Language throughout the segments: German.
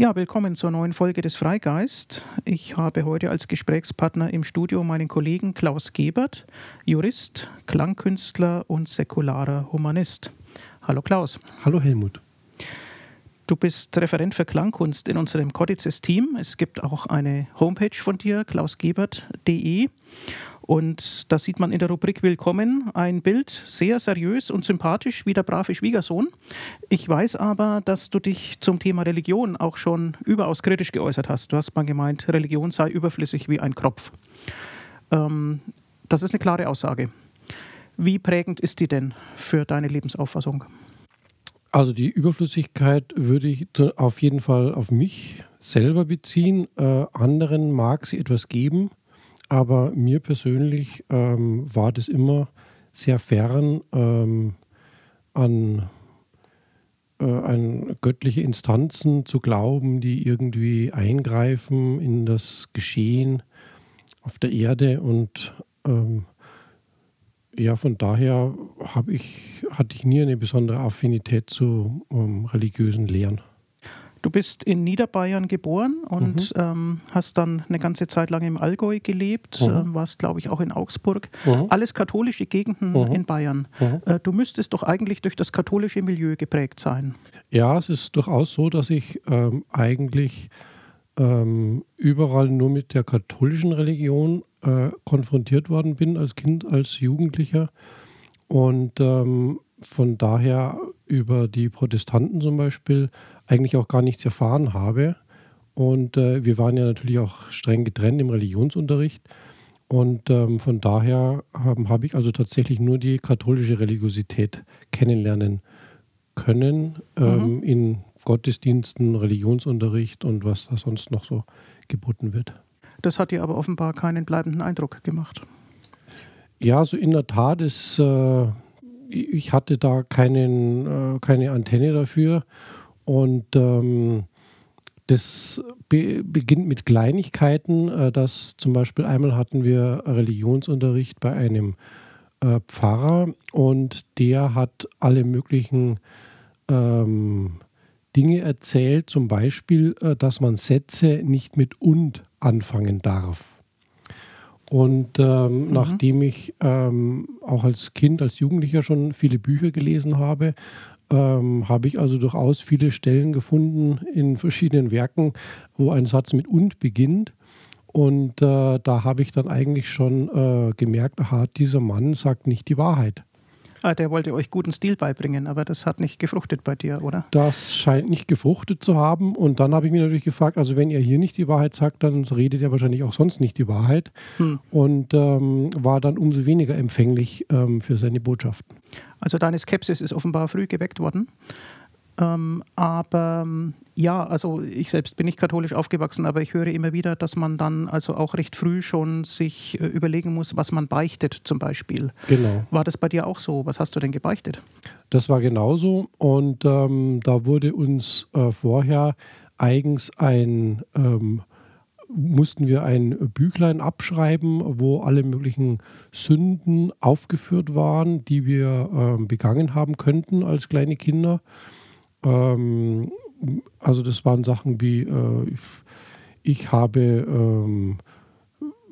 Ja, willkommen zur neuen Folge des Freigeist. Ich habe heute als Gesprächspartner im Studio meinen Kollegen Klaus Gebert, Jurist, Klangkünstler und säkularer Humanist. Hallo Klaus. Hallo Helmut. Du bist Referent für Klangkunst in unserem Codices-Team. Es gibt auch eine Homepage von dir, klausgebert.de. Und da sieht man in der Rubrik Willkommen ein Bild, sehr seriös und sympathisch, wie der brave Schwiegersohn. Ich weiß aber, dass du dich zum Thema Religion auch schon überaus kritisch geäußert hast. Du hast mal gemeint, Religion sei überflüssig wie ein Kropf. Ähm, das ist eine klare Aussage. Wie prägend ist die denn für deine Lebensauffassung? Also die Überflüssigkeit würde ich auf jeden Fall auf mich selber beziehen. Äh, anderen mag sie etwas geben, aber mir persönlich ähm, war das immer sehr fern ähm, an, äh, an göttliche Instanzen zu glauben, die irgendwie eingreifen in das Geschehen auf der Erde und ähm, ja, von daher ich, hatte ich nie eine besondere Affinität zu ähm, religiösen Lehren. Du bist in Niederbayern geboren und mhm. ähm, hast dann eine ganze Zeit lang im Allgäu gelebt, mhm. äh, warst, glaube ich, auch in Augsburg. Mhm. Alles katholische Gegenden mhm. in Bayern. Mhm. Äh, du müsstest doch eigentlich durch das katholische Milieu geprägt sein. Ja, es ist durchaus so, dass ich ähm, eigentlich ähm, überall nur mit der katholischen Religion äh, konfrontiert worden bin als Kind, als Jugendlicher. Und ähm, von daher über die Protestanten zum Beispiel eigentlich auch gar nichts erfahren habe. Und äh, wir waren ja natürlich auch streng getrennt im Religionsunterricht. Und ähm, von daher habe ich also tatsächlich nur die katholische Religiosität kennenlernen können ähm, mhm. in Gottesdiensten, Religionsunterricht und was da sonst noch so geboten wird. Das hat dir aber offenbar keinen bleibenden Eindruck gemacht. Ja, so in der Tat ist, äh, ich hatte da keinen, äh, keine Antenne dafür und ähm, das be beginnt mit Kleinigkeiten, äh, dass zum Beispiel einmal hatten wir Religionsunterricht bei einem äh, Pfarrer und der hat alle möglichen ähm, Dinge erzählt, zum Beispiel, äh, dass man Sätze nicht mit und anfangen darf. Und ähm, mhm. nachdem ich ähm, auch als Kind, als Jugendlicher schon viele Bücher gelesen habe, ähm, habe ich also durchaus viele Stellen gefunden in verschiedenen Werken, wo ein Satz mit und beginnt. Und äh, da habe ich dann eigentlich schon äh, gemerkt, aha, dieser Mann sagt nicht die Wahrheit. Ah, der wollte euch guten Stil beibringen, aber das hat nicht gefruchtet bei dir, oder? Das scheint nicht gefruchtet zu haben. Und dann habe ich mich natürlich gefragt, also wenn er hier nicht die Wahrheit sagt, dann redet er wahrscheinlich auch sonst nicht die Wahrheit. Hm. Und ähm, war dann umso weniger empfänglich ähm, für seine Botschaften. Also deine Skepsis ist offenbar früh geweckt worden. Ähm, aber ähm, ja, also ich selbst bin nicht katholisch aufgewachsen, aber ich höre immer wieder, dass man dann also auch recht früh schon sich äh, überlegen muss, was man beichtet zum Beispiel. Genau. War das bei dir auch so? Was hast du denn gebeichtet? Das war genauso und ähm, da wurde uns äh, vorher eigens ein ähm, mussten wir ein Büchlein abschreiben, wo alle möglichen Sünden aufgeführt waren, die wir äh, begangen haben könnten als kleine Kinder. Ähm, also das waren Sachen wie, äh, ich, habe ähm,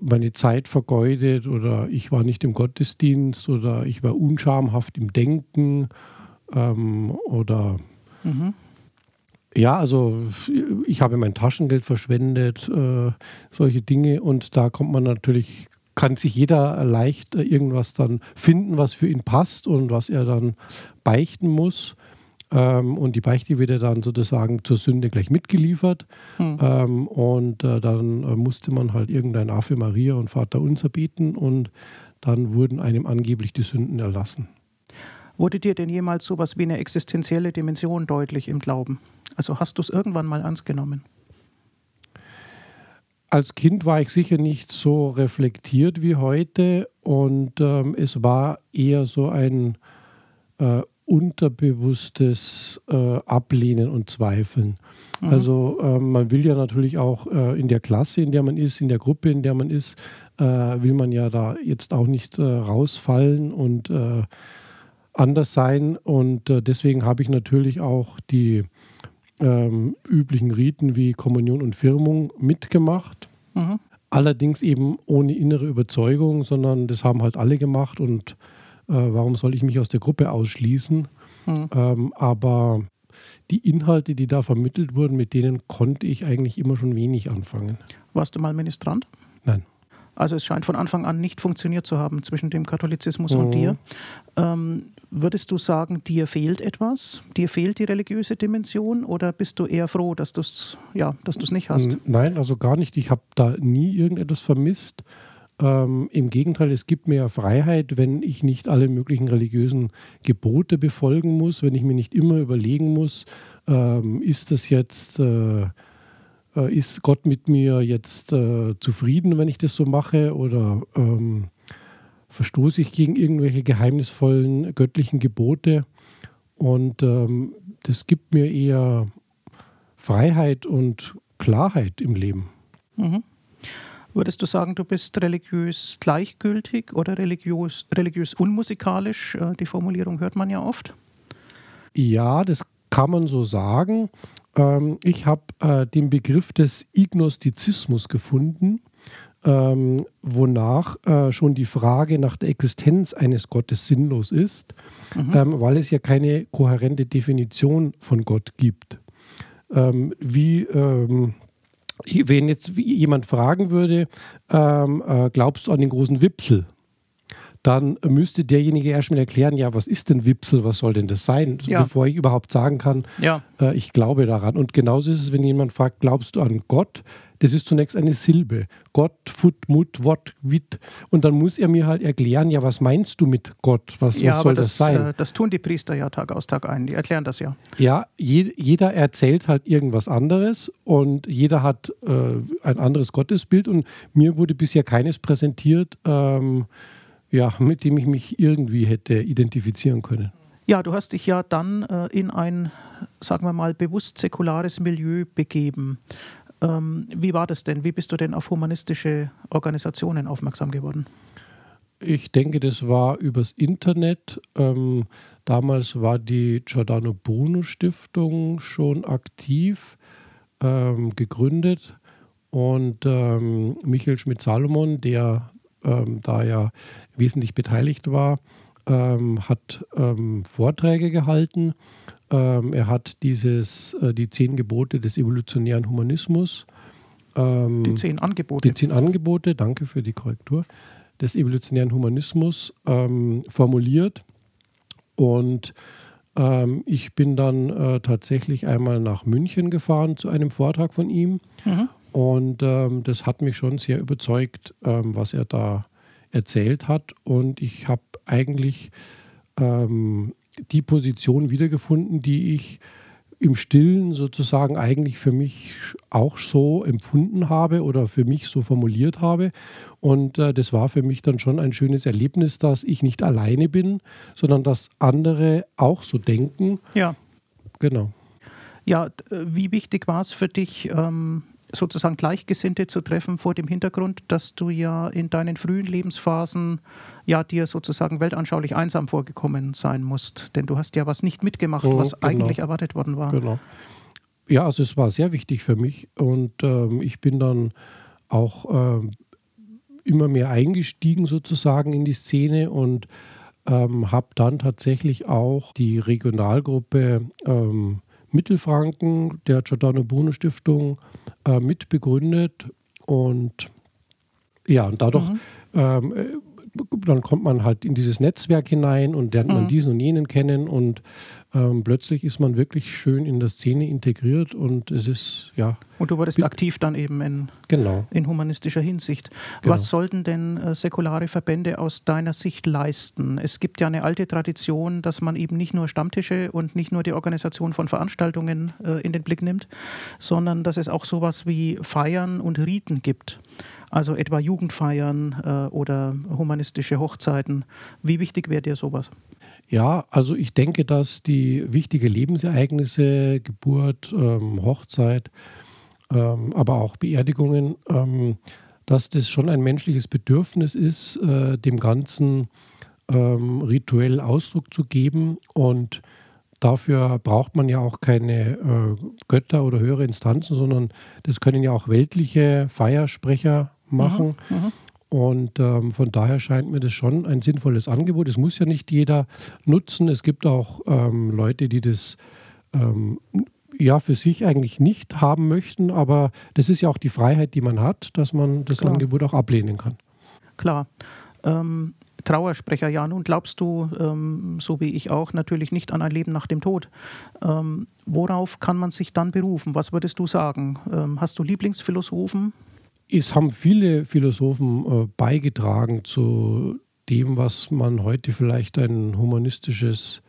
meine Zeit vergeudet oder ich war nicht im Gottesdienst oder ich war unschamhaft im Denken ähm, oder mhm. ja, also ich habe mein Taschengeld verschwendet, äh, solche Dinge und da kommt man natürlich kann sich jeder leicht irgendwas dann finden, was für ihn passt und was er dann beichten muss. Ähm, und die Beichte wird ja dann sozusagen zur Sünde gleich mitgeliefert. Hm. Ähm, und äh, dann äh, musste man halt irgendein Ave Maria und Vater Unser beten und dann wurden einem angeblich die Sünden erlassen. Wurde dir denn jemals sowas wie eine existenzielle Dimension deutlich im Glauben? Also hast du es irgendwann mal ernst genommen? Als Kind war ich sicher nicht so reflektiert wie heute und ähm, es war eher so ein äh, unterbewusstes äh, Ablehnen und Zweifeln. Mhm. Also äh, man will ja natürlich auch äh, in der Klasse, in der man ist, in der Gruppe, in der man ist, äh, will man ja da jetzt auch nicht äh, rausfallen und äh, anders sein. Und deswegen habe ich natürlich auch die ähm, üblichen Riten wie Kommunion und Firmung mitgemacht. Mhm. Allerdings eben ohne innere Überzeugung, sondern das haben halt alle gemacht und warum soll ich mich aus der Gruppe ausschließen? Mhm. Ähm, aber die Inhalte, die da vermittelt wurden, mit denen konnte ich eigentlich immer schon wenig anfangen. Warst du mal Ministrant? Nein. Also es scheint von Anfang an nicht funktioniert zu haben zwischen dem Katholizismus mhm. und dir. Ähm, würdest du sagen, dir fehlt etwas? Dir fehlt die religiöse Dimension oder bist du eher froh, dass du es ja, nicht hast? Nein, also gar nicht. Ich habe da nie irgendetwas vermisst. Ähm, Im Gegenteil, es gibt mir Freiheit, wenn ich nicht alle möglichen religiösen Gebote befolgen muss, wenn ich mir nicht immer überlegen muss, ähm, ist das jetzt äh, äh, ist Gott mit mir jetzt äh, zufrieden, wenn ich das so mache? Oder ähm, verstoße ich gegen irgendwelche geheimnisvollen göttlichen Gebote? Und ähm, das gibt mir eher Freiheit und Klarheit im Leben. Mhm. Würdest du sagen, du bist religiös gleichgültig oder religiös, religiös unmusikalisch? Äh, die Formulierung hört man ja oft. Ja, das kann man so sagen. Ähm, ich habe äh, den Begriff des Ignostizismus gefunden, ähm, wonach äh, schon die Frage nach der Existenz eines Gottes sinnlos ist, mhm. ähm, weil es ja keine kohärente Definition von Gott gibt. Wie wenn jetzt jemand fragen würde, ähm, äh, glaubst du an den großen Wipsel? dann müsste derjenige erstmal erklären, ja, was ist denn Wipsel, was soll denn das sein, ja. bevor ich überhaupt sagen kann, ja. äh, ich glaube daran. Und genauso ist es, wenn jemand fragt, glaubst du an Gott? Das ist zunächst eine Silbe. Gott, Fut, Mut, Wort, Wit. Und dann muss er mir halt erklären, ja, was meinst du mit Gott? Was, ja, was soll das, das, sein? Äh, das tun die Priester ja Tag aus, Tag ein. Die erklären das ja. Ja, je, jeder erzählt halt irgendwas anderes und jeder hat äh, ein anderes Gottesbild. Und mir wurde bisher keines präsentiert, ähm, ja, mit dem ich mich irgendwie hätte identifizieren können. Ja, du hast dich ja dann äh, in ein, sagen wir mal, bewusst säkulares Milieu begeben. Ähm, wie war das denn? Wie bist du denn auf humanistische Organisationen aufmerksam geworden? Ich denke, das war übers Internet. Ähm, damals war die Giordano Bruno Stiftung schon aktiv, ähm, gegründet. Und ähm, Michael Schmidt-Salomon, der ähm, da ja wesentlich beteiligt war, ähm, hat Vorträge gehalten. Ähm, er hat dieses, äh, die zehn Gebote des evolutionären Humanismus. Ähm, die zehn Angebote. Die zehn Angebote, danke für die Korrektur, des evolutionären Humanismus ähm, formuliert. Und ich bin dann äh, tatsächlich einmal nach München gefahren zu einem Vortrag von ihm. Mhm. Und ähm, das hat mich schon sehr überzeugt, ähm, was er da erzählt hat. Und ich habe eigentlich ähm, die Position wiedergefunden, die ich im Stillen sozusagen eigentlich für mich auch so empfunden habe oder für mich so formuliert habe. Und äh, das war für mich dann schon ein schönes Erlebnis, dass ich nicht alleine bin, sondern dass andere auch so denken. Ja. Genau. Ja, wie wichtig war es für dich, ähm, sozusagen Gleichgesinnte zu treffen vor dem Hintergrund, dass du ja in deinen frühen Lebensphasen ja dir sozusagen weltanschaulich einsam vorgekommen sein musst. Denn du hast ja was nicht mitgemacht, oh, was genau. eigentlich erwartet worden war. Genau. Ja, also es war sehr wichtig für mich und ähm, ich bin dann auch ähm, immer mehr eingestiegen sozusagen in die Szene und ähm, habe dann tatsächlich auch die Regionalgruppe ähm, Mittelfranken der Giordano Bruno Stiftung äh, mitbegründet und ja, und dadurch mhm. ähm, äh, dann kommt man halt in dieses Netzwerk hinein und lernt man mhm. diesen und jenen kennen und ähm, plötzlich ist man wirklich schön in der Szene integriert und es ist, ja. Und du wurdest aktiv dann eben in, genau. in humanistischer Hinsicht. Genau. Was sollten denn äh, säkulare Verbände aus deiner Sicht leisten? Es gibt ja eine alte Tradition, dass man eben nicht nur Stammtische und nicht nur die Organisation von Veranstaltungen äh, in den Blick nimmt, sondern dass es auch sowas wie Feiern und Riten gibt. Also etwa Jugendfeiern äh, oder humanistische Hochzeiten. Wie wichtig wäre dir sowas? Ja, also ich denke, dass die wichtigen Lebensereignisse, Geburt, ähm, Hochzeit, ähm, aber auch Beerdigungen, ähm, dass das schon ein menschliches Bedürfnis ist, äh, dem Ganzen ähm, rituell Ausdruck zu geben und dafür braucht man ja auch keine äh, Götter oder höhere Instanzen, sondern das können ja auch weltliche Feiersprecher machen. Mhm, mhm. Und ähm, von daher scheint mir das schon ein sinnvolles Angebot. Es muss ja nicht jeder nutzen. Es gibt auch ähm, Leute, die das ähm, ja für sich eigentlich nicht haben möchten, aber das ist ja auch die Freiheit, die man hat, dass man das Klar. Angebot auch ablehnen kann. Klar. Ähm, Trauersprecher, ja, nun glaubst du, ähm, so wie ich auch, natürlich nicht an ein Leben nach dem Tod. Ähm, worauf kann man sich dann berufen? Was würdest du sagen? Ähm, hast du Lieblingsphilosophen? Es haben viele Philosophen äh, beigetragen zu dem, was man heute vielleicht ein humanistisches,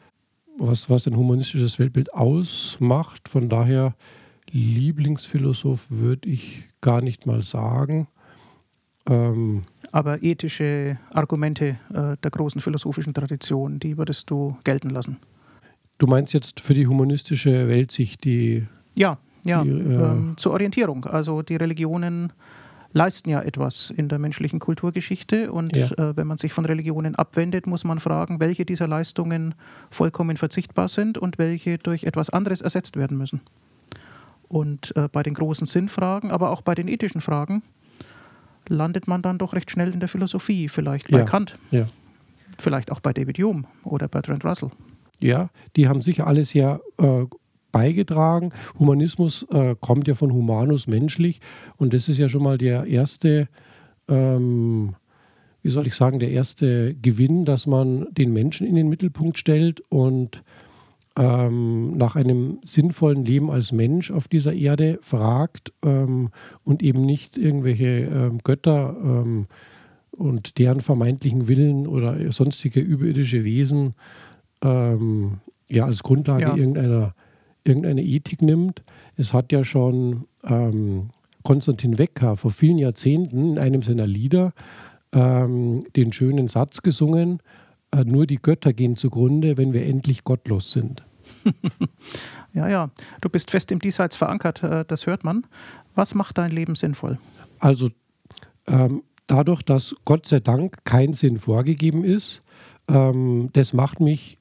was, was ein humanistisches Weltbild ausmacht. Von daher Lieblingsphilosoph würde ich gar nicht mal sagen. Ähm, Aber ethische Argumente äh, der großen philosophischen Tradition, die würdest du gelten lassen? Du meinst jetzt für die humanistische Weltsicht, die. Ja, ja, die, äh, ähm, zur Orientierung. Also die Religionen leisten ja etwas in der menschlichen Kulturgeschichte. Und ja. äh, wenn man sich von Religionen abwendet, muss man fragen, welche dieser Leistungen vollkommen verzichtbar sind und welche durch etwas anderes ersetzt werden müssen. Und äh, bei den großen Sinnfragen, aber auch bei den ethischen Fragen, landet man dann doch recht schnell in der Philosophie, vielleicht bei ja. Kant, ja. vielleicht auch bei David Hume oder Bertrand Russell. Ja, die haben sicher alles ja äh, beigetragen. Humanismus äh, kommt ja von humanus, menschlich. Und das ist ja schon mal der erste, ähm, wie soll ich sagen, der erste Gewinn, dass man den Menschen in den Mittelpunkt stellt und ähm, nach einem sinnvollen Leben als Mensch auf dieser Erde fragt ähm, und eben nicht irgendwelche ähm, Götter ähm, und deren vermeintlichen Willen oder sonstige überirdische Wesen ähm, ja als Grundlage ja. irgendeiner irgendeine Ethik nimmt. Es hat ja schon ähm, Konstantin Wecker vor vielen Jahrzehnten in einem seiner Lieder ähm, den schönen Satz gesungen, äh, nur die Götter gehen zugrunde, wenn wir endlich gottlos sind. ja, ja, du bist fest im Diesseits verankert, äh, das hört man. Was macht dein Leben sinnvoll? Also ähm, dadurch, dass Gott sei Dank kein Sinn vorgegeben ist, ähm, das macht mich,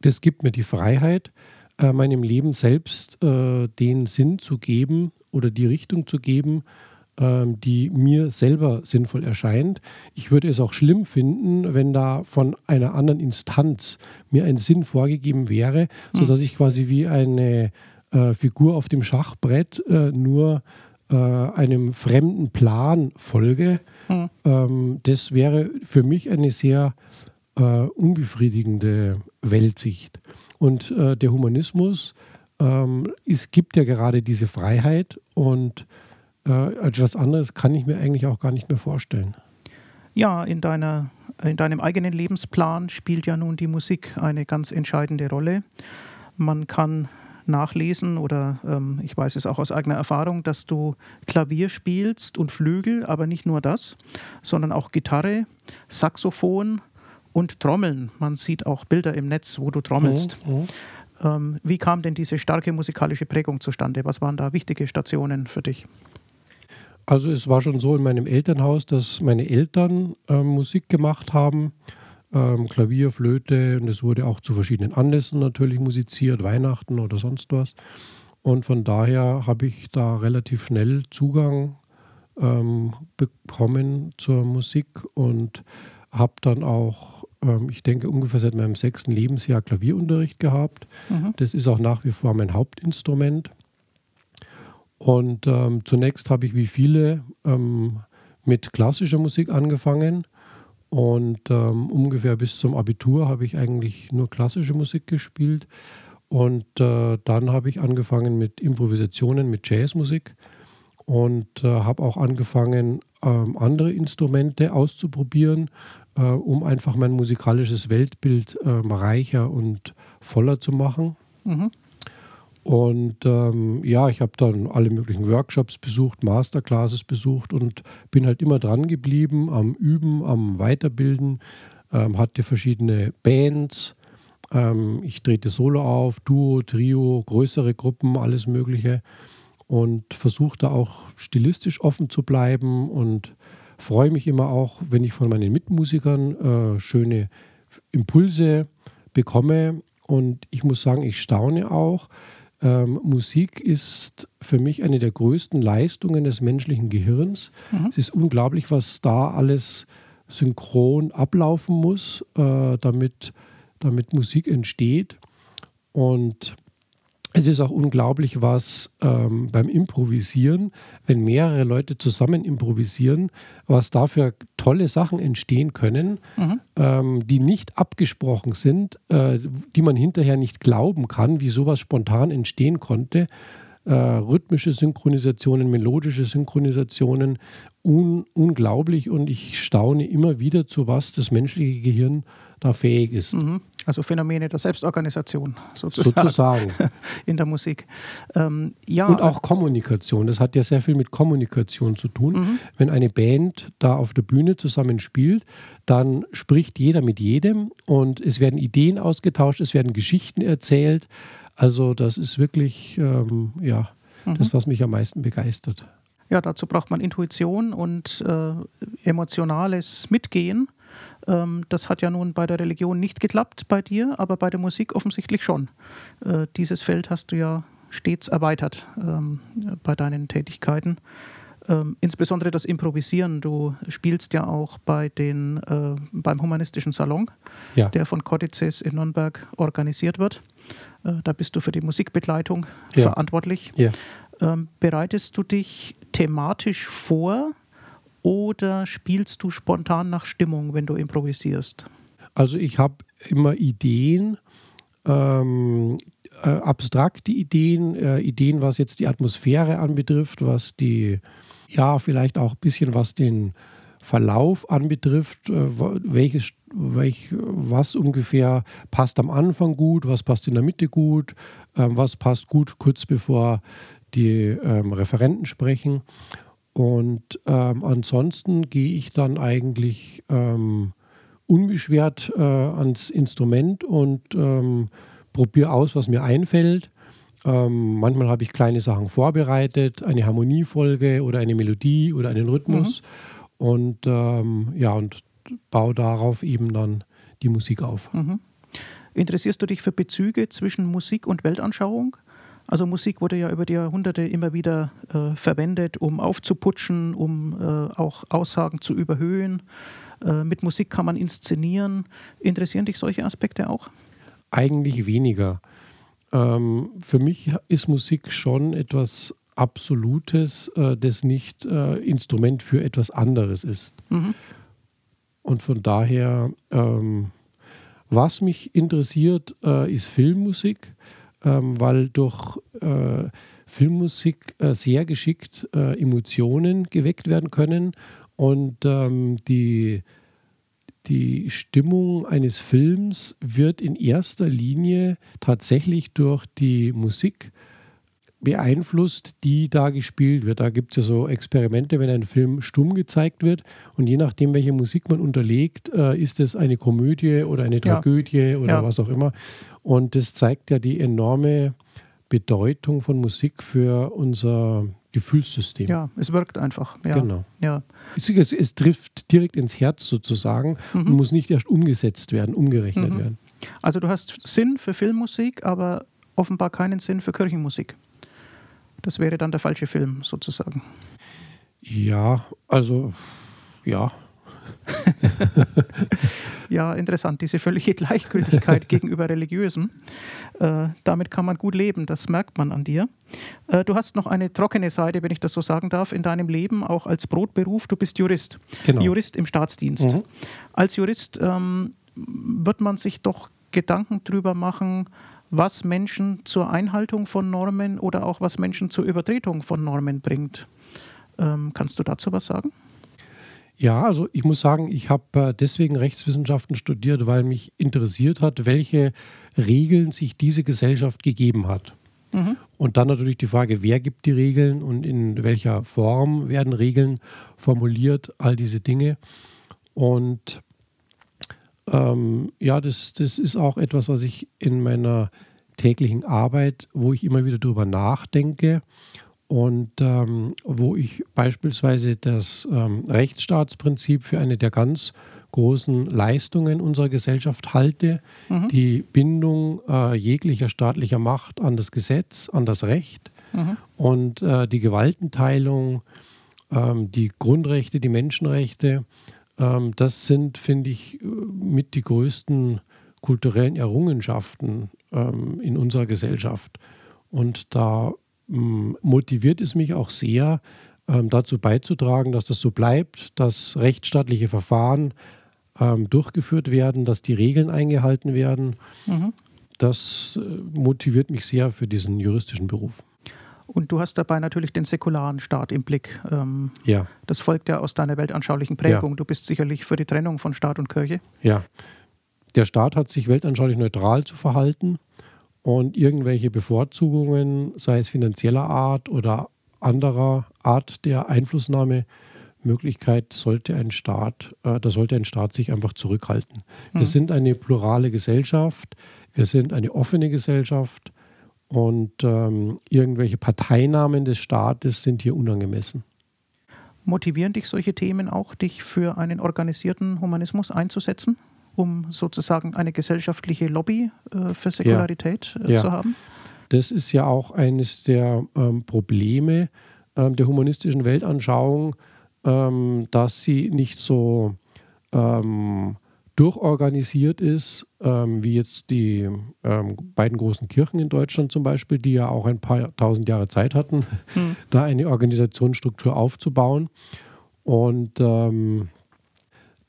das gibt mir die Freiheit, äh, meinem Leben selbst äh, den Sinn zu geben oder die Richtung zu geben, äh, die mir selber sinnvoll erscheint. Ich würde es auch schlimm finden, wenn da von einer anderen Instanz mir ein Sinn vorgegeben wäre, hm. sodass ich quasi wie eine äh, Figur auf dem Schachbrett äh, nur äh, einem fremden Plan folge. Mhm. Ähm, das wäre für mich eine sehr unbefriedigende Weltsicht. Und äh, der Humanismus, ähm, es gibt ja gerade diese Freiheit und äh, etwas anderes kann ich mir eigentlich auch gar nicht mehr vorstellen. Ja, in, deiner, in deinem eigenen Lebensplan spielt ja nun die Musik eine ganz entscheidende Rolle. Man kann nachlesen oder ähm, ich weiß es auch aus eigener Erfahrung, dass du Klavier spielst und Flügel, aber nicht nur das, sondern auch Gitarre, Saxophon, und Trommeln. Man sieht auch Bilder im Netz, wo du trommelst. Mhm. mhm. Ähm, wie kam denn diese starke musikalische Prägung zustande? Was waren da wichtige Stationen für dich? Also es war schon so in meinem Elternhaus, dass meine Eltern äh, Musik gemacht haben, ähm, Klavier, Flöte und es wurde auch zu verschiedenen Anlässen natürlich musiziert, Weihnachten oder sonst was. Und von daher habe ich da relativ schnell Zugang ähm, bekommen zur Musik und habe dann auch ähm, ich denke, ungefähr seit meinem sechsten Lebensjahr Klavierunterricht gehabt. Mhm. Das ist auch nach wie vor mein Hauptinstrument. Und ähm, zunächst habe ich wie viele ähm, mit klassischer Musik angefangen. Und ähm, ungefähr bis zum Abitur habe ich eigentlich nur klassische Musik gespielt. Und äh, dann habe ich angefangen mit Improvisationen, mit Jazzmusik und äh, habe auch angefangen, ähm, andere Instrumente auszuprobieren, äh, um einfach mein musikalisches Weltbild äh, reicher und voller zu machen. Mhm. Und ähm, ja, ich habe dann alle möglichen Workshops besucht, Masterclasses besucht und bin halt immer dran geblieben am Üben, am Weiterbilden, ähm, hatte verschiedene Bands. Ähm, ich drehte Solo auf, Duo, Trio, größere Gruppen, alles Mögliche und versuchte auch stilistisch offen zu bleiben und freue mich immer auch, wenn ich von meinen Mitmusikern äh, schöne Impulse bekomme und ich muss sagen, ich staune auch. Ähm, Musik ist für mich eine der größten Leistungen des menschlichen Gehirns. Mhm. Es ist unglaublich, was da alles synchron ablaufen muss, äh, damit, damit Musik entsteht. Und es ist auch unglaublich, was ähm, beim Improvisieren, wenn mehrere Leute zusammen improvisieren, was da für tolle Sachen entstehen können, mhm. ähm, die nicht abgesprochen sind, äh, die man hinterher nicht glauben kann, wie sowas spontan entstehen konnte. Äh, rhythmische Synchronisationen, melodische Synchronisationen, un unglaublich und ich staune immer wieder, zu was das menschliche Gehirn da fähig ist. Mhm. Also Phänomene der Selbstorganisation sozusagen, sozusagen. in der Musik. Ähm, ja, und auch also Kommunikation. Das hat ja sehr viel mit Kommunikation zu tun. Mhm. Wenn eine Band da auf der Bühne zusammen spielt, dann spricht jeder mit jedem und es werden Ideen ausgetauscht, es werden Geschichten erzählt. Also das ist wirklich ähm, ja, mhm. das, was mich am meisten begeistert. Ja, dazu braucht man Intuition und äh, emotionales Mitgehen. Ähm, das hat ja nun bei der Religion nicht geklappt bei dir, aber bei der Musik offensichtlich schon. Äh, dieses Feld hast du ja stets erweitert ähm, bei deinen Tätigkeiten. Ähm, insbesondere das Improvisieren. Du spielst ja auch bei den, äh, beim Humanistischen Salon, ja. der von Codices in Nürnberg organisiert wird. Äh, da bist du für die Musikbegleitung ja. verantwortlich. Ja. Ähm, bereitest du dich thematisch vor oder spielst du spontan nach Stimmung, wenn du improvisierst? Also ich habe immer Ideen, ähm, äh, abstrakte Ideen, äh, Ideen, was jetzt die Atmosphäre anbetrifft, was die, ja, vielleicht auch ein bisschen was den Verlauf anbetrifft, äh, welches, welch, was ungefähr passt am Anfang gut, was passt in der Mitte gut, äh, was passt gut kurz bevor die ähm, Referenten sprechen. Und ähm, ansonsten gehe ich dann eigentlich ähm, unbeschwert äh, ans Instrument und ähm, probiere aus, was mir einfällt. Ähm, manchmal habe ich kleine Sachen vorbereitet, eine Harmoniefolge oder eine Melodie oder einen Rhythmus. Mhm. Und ähm, ja, und baue darauf eben dann die Musik auf. Mhm. Interessierst du dich für Bezüge zwischen Musik und Weltanschauung? Also Musik wurde ja über die Jahrhunderte immer wieder äh, verwendet, um aufzuputschen, um äh, auch Aussagen zu überhöhen. Äh, mit Musik kann man inszenieren. Interessieren dich solche Aspekte auch? Eigentlich weniger. Ähm, für mich ist Musik schon etwas Absolutes, äh, das nicht äh, Instrument für etwas anderes ist. Mhm. Und von daher, ähm, was mich interessiert, äh, ist Filmmusik ähm, weil durch äh, Filmmusik äh, sehr geschickt äh, Emotionen geweckt werden können und ähm, die, die Stimmung eines Films wird in erster Linie tatsächlich durch die Musik beeinflusst, die da gespielt wird. Da gibt es ja so Experimente, wenn ein Film stumm gezeigt wird und je nachdem, welche Musik man unterlegt, äh, ist es eine Komödie oder eine Tragödie ja. oder ja. was auch immer. Und das zeigt ja die enorme Bedeutung von Musik für unser Gefühlssystem. Ja, es wirkt einfach. Ja. Genau. Ja. Es, es, es, trifft direkt ins Herz sozusagen mhm. und muss nicht erst umgesetzt werden, umgerechnet mhm. werden. Also du hast Sinn für Filmmusik, aber offenbar keinen Sinn für Kirchenmusik. Das wäre dann der falsche Film sozusagen. Ja, also ja. ja, interessant, diese völlige Gleichgültigkeit gegenüber Religiösen. Äh, damit kann man gut leben, das merkt man an dir. Äh, du hast noch eine trockene Seite, wenn ich das so sagen darf, in deinem Leben, auch als Brotberuf. Du bist Jurist. Genau. Jurist im Staatsdienst. Mhm. Als Jurist ähm, wird man sich doch Gedanken darüber machen, was Menschen zur Einhaltung von Normen oder auch was Menschen zur Übertretung von Normen bringt. Ähm, kannst du dazu was sagen? Ja, also ich muss sagen, ich habe äh, deswegen Rechtswissenschaften studiert, weil mich interessiert hat, welche Regeln sich diese Gesellschaft gegeben hat. Mhm. Und dann natürlich die Frage, wer gibt die Regeln und in welcher Form werden Regeln formuliert, all diese Dinge. Und ähm, ja, das, das ist auch etwas, was ich in meiner täglichen Arbeit, wo ich immer wieder darüber nachdenke und ähm, wo ich beispielsweise das ähm, Rechtsstaatsprinzip für eine der ganz großen Leistungen unserer Gesellschaft halte. Mhm. Die Bindung äh, jeglicher staatlicher Macht an das Gesetz, an das Recht mhm. und äh, die Gewaltenteilung, ähm, die Grundrechte, die Menschenrechte. Ähm, das sind, finde ich, äh, mit die größten kulturellen Errungenschaften ähm, in unserer Gesellschaft. Und da ähm, motiviert es mich auch sehr, ähm, dazu beizutragen, dass das so bleibt, dass rechtsstaatliche Verfahren ähm, durchgeführt werden, dass die Regeln eingehalten werden. Mhm. Das äh, motiviert mich sehr für diesen juristischen Beruf. Und du hast dabei natürlich den säkularen Staat im Blick. Ähm, ja. Das folgt ja aus deiner weltanschaulichen Prägung. Ja. Du bist sicherlich für die Trennung von Staat und Kirche. Ja. Der Staat hat sich weltanschaulich neutral zu verhalten und irgendwelche Bevorzugungen, sei es finanzieller Art oder anderer Art der Einflussnahmemöglichkeit, sollte ein Staat, äh, da sollte ein Staat sich einfach zurückhalten. Mhm. Wir sind eine plurale Gesellschaft, wir sind eine offene Gesellschaft und ähm, irgendwelche Parteinamen des Staates sind hier unangemessen. Motivieren dich solche Themen auch, dich für einen organisierten Humanismus einzusetzen? um sozusagen eine gesellschaftliche Lobby äh, für Säkularität äh, ja. zu haben? Das ist ja auch eines der ähm, Probleme ähm, der humanistischen Weltanschauung, ähm, dass sie nicht so ähm, durchorganisiert ist, ähm, wie jetzt die ähm, beiden großen Kirchen in Deutschland zum Beispiel, die ja auch ein paar tausend Jahre Zeit hatten, hm. da eine Organisationsstruktur aufzubauen. Und ähm,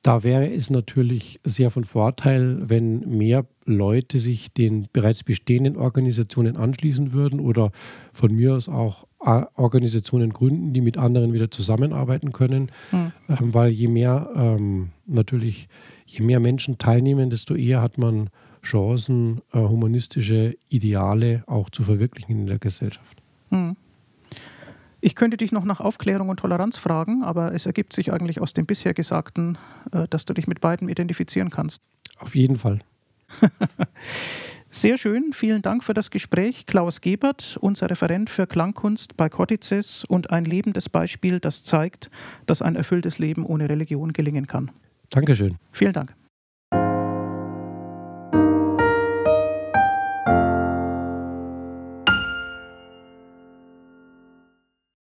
da wäre es natürlich sehr von Vorteil, wenn mehr Leute sich den bereits bestehenden Organisationen anschließen würden oder von mir aus auch Organisationen gründen, die mit anderen wieder zusammenarbeiten können. Mhm. Ähm, weil je mehr ähm, natürlich, je mehr Menschen teilnehmen, desto eher hat man Chancen, äh, humanistische Ideale auch zu verwirklichen in der Gesellschaft. Mhm. Ich könnte dich noch nach Aufklärung und Toleranz fragen, aber es ergibt sich eigentlich aus dem bisher Gesagten, äh, dass du dich mit beiden identifizieren kannst. Auf jeden Fall. Sehr schön, vielen Dank für das Gespräch. Klaus Gebert, unser Referent für Klangkunst bei Cortices und ein lebendes Beispiel, das zeigt, dass ein erfülltes Leben ohne Religion gelingen kann. Dankeschön. Vielen Dank.